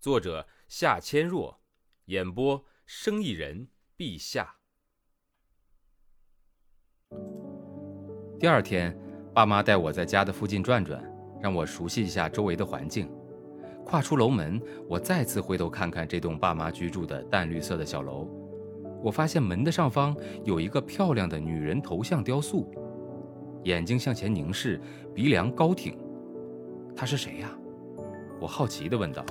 作者夏千若，演播生意人陛下。第二天，爸妈带我在家的附近转转，让我熟悉一下周围的环境。跨出楼门，我再次回头看看这栋爸妈居住的淡绿色的小楼。我发现门的上方有一个漂亮的女人头像雕塑，眼睛向前凝视，鼻梁高挺。她是谁呀？我好奇地问道。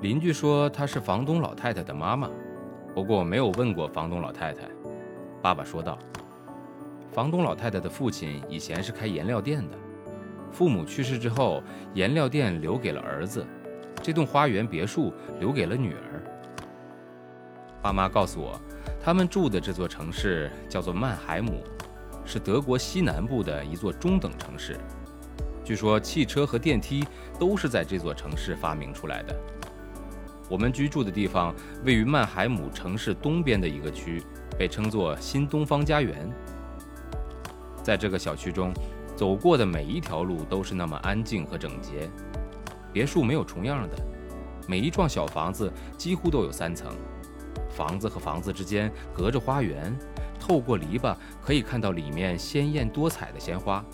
邻居说她是房东老太太的妈妈，不过我没有问过房东老太太。爸爸说道：“房东老太太的父亲以前是开颜料店的，父母去世之后，颜料店留给了儿子，这栋花园别墅留给了女儿。”爸妈告诉我，他们住的这座城市叫做曼海姆，是德国西南部的一座中等城市。据说汽车和电梯都是在这座城市发明出来的。我们居住的地方位于曼海姆城市东边的一个区，被称作新东方家园。在这个小区中，走过的每一条路都是那么安静和整洁。别墅没有重样的，每一幢小房子几乎都有三层。房子和房子之间隔着花园，透过篱笆可以看到里面鲜艳多彩的鲜花。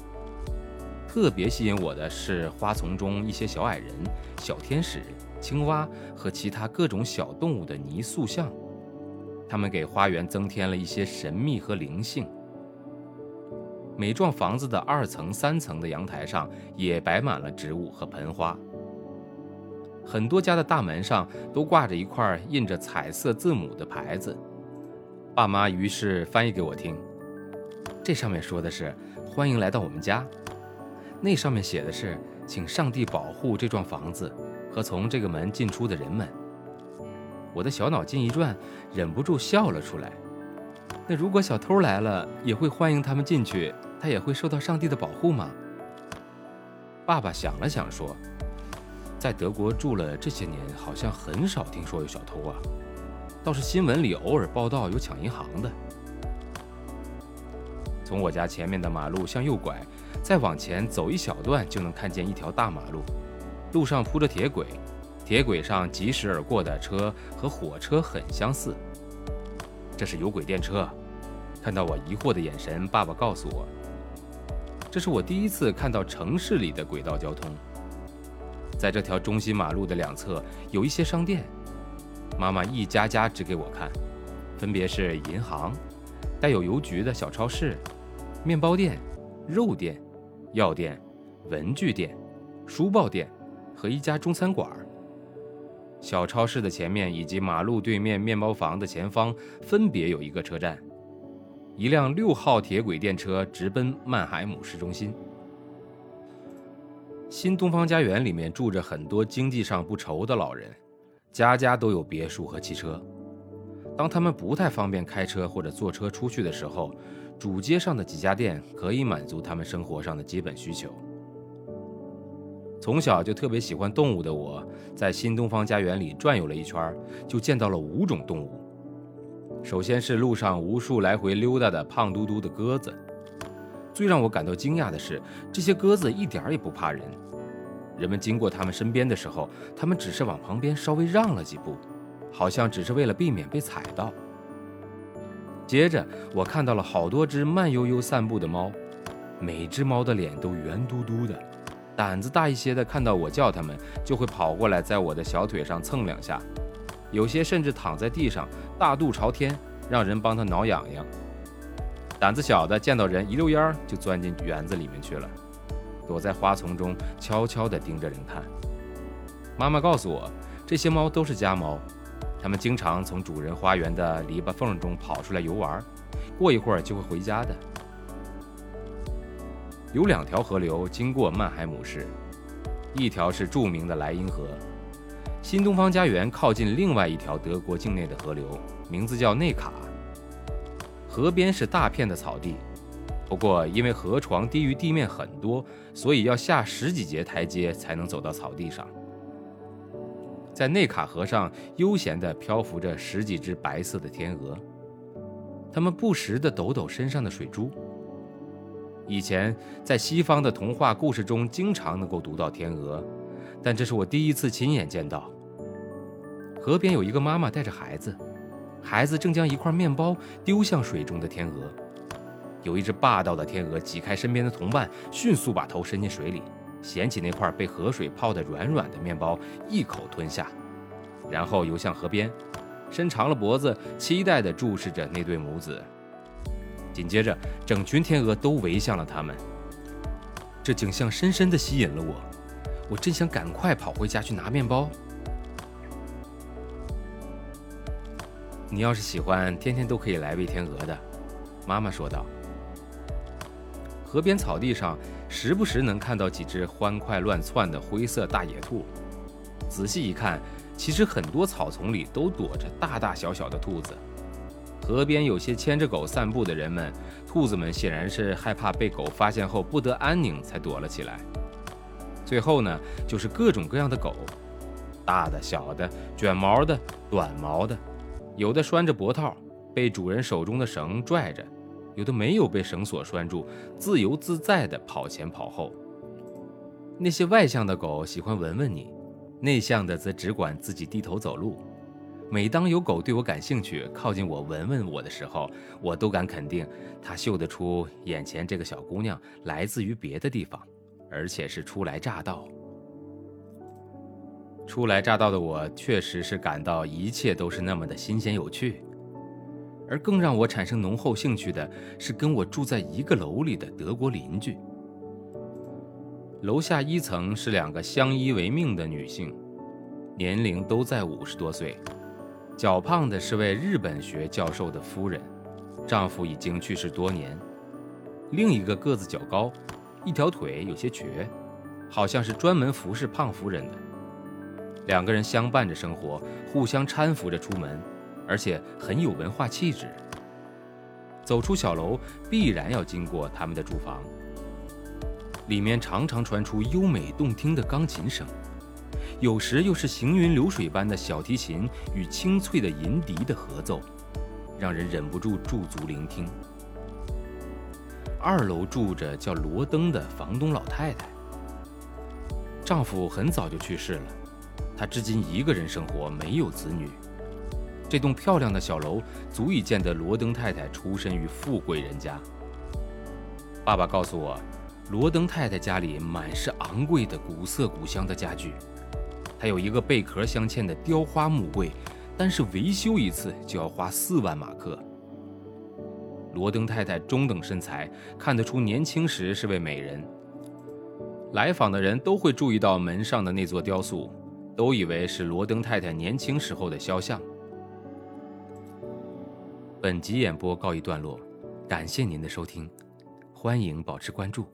特别吸引我的是花丛中一些小矮人、小天使。青蛙和其他各种小动物的泥塑像，它们给花园增添了一些神秘和灵性。每幢房子的二层、三层的阳台上也摆满了植物和盆花。很多家的大门上都挂着一块印着彩色字母的牌子。爸妈于是翻译给我听，这上面说的是“欢迎来到我们家”，那上面写的是“请上帝保护这幢房子”。和从这个门进出的人们，我的小脑筋一转，忍不住笑了出来。那如果小偷来了，也会欢迎他们进去，他也会受到上帝的保护吗？爸爸想了想说：“在德国住了这些年，好像很少听说有小偷啊，倒是新闻里偶尔报道有抢银行的。”从我家前面的马路向右拐，再往前走一小段，就能看见一条大马路。路上铺着铁轨，铁轨上疾驶而过的车和火车很相似。这是有轨电车。看到我疑惑的眼神，爸爸告诉我，这是我第一次看到城市里的轨道交通。在这条中心马路的两侧有一些商店，妈妈一家家指给我看，分别是银行、带有邮局的小超市、面包店、肉店、药店、文具店、书报店。和一家中餐馆小超市的前面以及马路对面面包房的前方分别有一个车站，一辆六号铁轨电车直奔曼海姆市中心。新东方家园里面住着很多经济上不愁的老人，家家都有别墅和汽车。当他们不太方便开车或者坐车出去的时候，主街上的几家店可以满足他们生活上的基本需求。从小就特别喜欢动物的我，在新东方家园里转悠了一圈，就见到了五种动物。首先是路上无数来回溜达的胖嘟嘟的鸽子。最让我感到惊讶的是，这些鸽子一点也不怕人。人们经过它们身边的时候，它们只是往旁边稍微让了几步，好像只是为了避免被踩到。接着，我看到了好多只慢悠悠散步的猫，每只猫的脸都圆嘟嘟的。胆子大一些的，看到我叫它们，就会跑过来，在我的小腿上蹭两下；有些甚至躺在地上，大肚朝天，让人帮他挠痒痒。胆子小的，见到人一溜烟儿就钻进园子里面去了，躲在花丛中，悄悄地盯着人看。妈妈告诉我，这些猫都是家猫，它们经常从主人花园的篱笆缝中跑出来游玩，过一会儿就会回家的。有两条河流经过曼海姆市，一条是著名的莱茵河，新东方家园靠近另外一条德国境内的河流，名字叫内卡。河边是大片的草地，不过因为河床低于地面很多，所以要下十几节台阶才能走到草地上。在内卡河上悠闲地漂浮着十几只白色的天鹅，它们不时地抖抖身上的水珠。以前在西方的童话故事中经常能够读到天鹅，但这是我第一次亲眼见到。河边有一个妈妈带着孩子。孩子正将一块面包丢向水中的天鹅，有一只霸道的天鹅挤开身边的同伴，迅速把头伸进水里，捡起那块被河水泡得软软的面包，一口吞下，然后游向河边，伸长了脖子，期待地注视着那对母子。紧接着，整群天鹅都围向了他们。这景象深深地吸引了我，我真想赶快跑回家去拿面包。你要是喜欢天天都可以来喂天鹅的，妈妈说道。河边草地上时不时能看到几只欢快乱窜的灰色大野兔，仔细一看，其实很多草丛里都躲着大大小小的兔子。河边有些牵着狗散步的人们，兔子们显然是害怕被狗发现后不得安宁，才躲了起来。最后呢，就是各种各样的狗，大的、小的、卷毛的、短毛的。有的拴着脖套，被主人手中的绳拽着；有的没有被绳索拴住，自由自在地跑前跑后。那些外向的狗喜欢闻闻你，内向的则只管自己低头走路。每当有狗对我感兴趣，靠近我闻闻我的时候，我都敢肯定，它嗅得出眼前这个小姑娘来自于别的地方，而且是初来乍到。初来乍到的我，确实是感到一切都是那么的新鲜有趣，而更让我产生浓厚兴趣的是跟我住在一个楼里的德国邻居。楼下一层是两个相依为命的女性，年龄都在五十多岁。较胖的是位日本学教授的夫人，丈夫已经去世多年。另一个个子较高，一条腿有些瘸，好像是专门服侍胖夫人的。两个人相伴着生活，互相搀扶着出门，而且很有文化气质。走出小楼，必然要经过他们的住房，里面常常传出优美动听的钢琴声，有时又是行云流水般的小提琴与清脆的银笛的合奏，让人忍不住驻足聆听。二楼住着叫罗登的房东老太太，丈夫很早就去世了。她至今一个人生活，没有子女。这栋漂亮的小楼足以见得罗登太太出身于富贵人家。爸爸告诉我，罗登太太家里满是昂贵的古色古香的家具。还有一个贝壳镶嵌的雕花木柜，单是维修一次就要花四万马克。罗登太太中等身材，看得出年轻时是位美人。来访的人都会注意到门上的那座雕塑。都以为是罗登太太年轻时候的肖像。本集演播告一段落，感谢您的收听，欢迎保持关注。